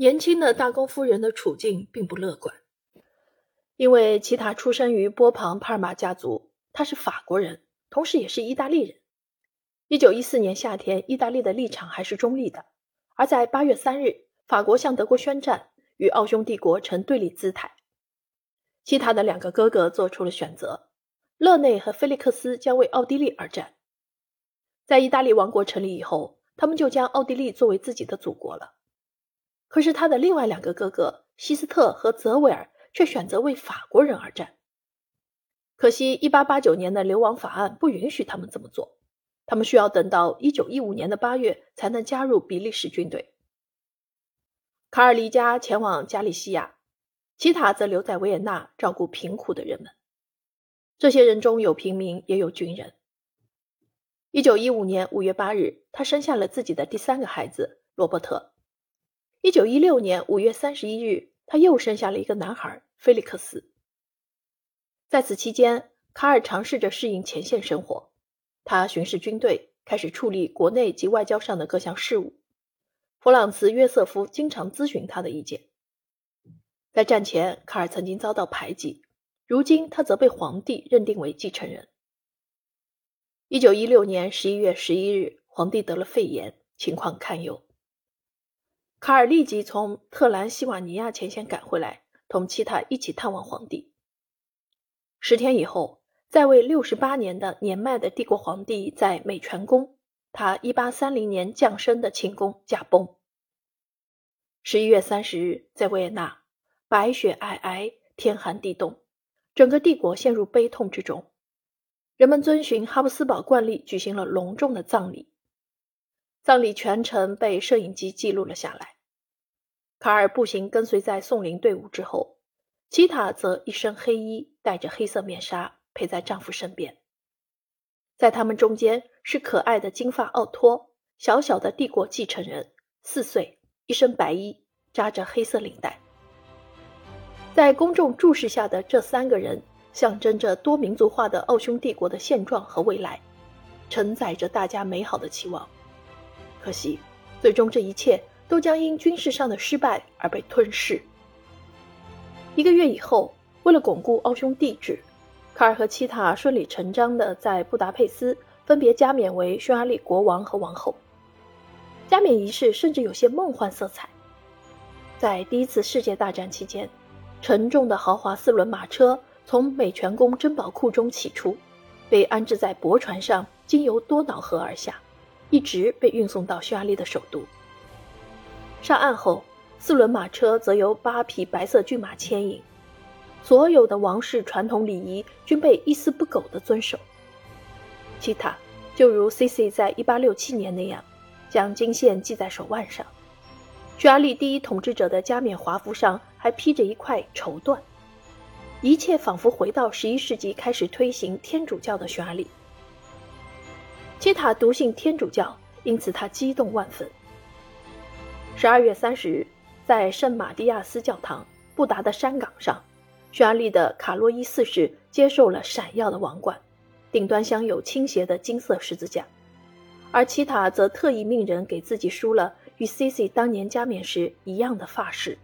年轻的大公夫人的处境并不乐观，因为齐塔出生于波旁帕尔马家族，他是法国人，同时也是意大利人。一九一四年夏天，意大利的立场还是中立的，而在八月三日，法国向德国宣战，与奥匈帝国呈对立姿态。其他的两个哥哥做出了选择，勒内和菲利克斯将为奥地利而战。在意大利王国成立以后，他们就将奥地利作为自己的祖国了。可是他的另外两个哥哥希斯特和泽维尔却选择为法国人而战。可惜，1889年的流亡法案不允许他们这么做，他们需要等到1915年的8月才能加入比利时军队。卡尔离家前往加利西亚，齐塔则留在维也纳照顾贫苦的人们。这些人中有平民，也有军人。1915年5月8日，他生下了自己的第三个孩子罗伯特。一九一六年五月三十一日，他又生下了一个男孩菲利克斯。在此期间，卡尔尝试着适应前线生活。他巡视军队，开始处理国内及外交上的各项事务。弗朗茨·约瑟夫经常咨询他的意见。在战前，卡尔曾经遭到排挤，如今他则被皇帝认定为继承人。一九一六年十一月十一日，皇帝得了肺炎，情况堪忧。卡尔立即从特兰西瓦尼亚前线赶回来，同其他一起探望皇帝。十天以后，在位六十八年的年迈的帝国皇帝在美泉宫，他一八三零年降生的寝宫驾崩。十一月三十日，在维也纳，白雪皑皑，天寒地冻，整个帝国陷入悲痛之中。人们遵循哈布斯堡惯例，举行了隆重的葬礼。葬礼全程被摄影机记录了下来。卡尔步行跟随在送灵队伍之后，吉塔则一身黑衣，戴着黑色面纱，陪在丈夫身边。在他们中间是可爱的金发奥托，小小的帝国继承人，四岁，一身白衣，扎着黑色领带。在公众注视下的这三个人，象征着多民族化的奥匈帝国的现状和未来，承载着大家美好的期望。可惜，最终这一切都将因军事上的失败而被吞噬。一个月以后，为了巩固奥匈帝制，卡尔和齐塔顺理成章地在布达佩斯分别加冕为匈牙利国王和王后。加冕仪式甚至有些梦幻色彩。在第一次世界大战期间，沉重的豪华四轮马车从美泉宫珍宝库中起出，被安置在驳船上，经由多瑙河而下。一直被运送到匈牙利的首都。上岸后，四轮马车则由八匹白色骏马牵引，所有的王室传统礼仪均被一丝不苟地遵守。其他就如 C.C 在1867年那样，将金线系在手腕上。匈牙利第一统治者的加冕华服上还披着一块绸缎，一切仿佛回到11世纪开始推行天主教的匈牙利。基塔笃信天主教，因此他激动万分。十二月三十日，在圣马蒂亚斯教堂布达的山岗上，匈牙利的卡洛伊四世接受了闪耀的王冠，顶端镶有倾斜的金色十字架，而齐塔则特意命人给自己梳了与 C.C 当年加冕时一样的发饰。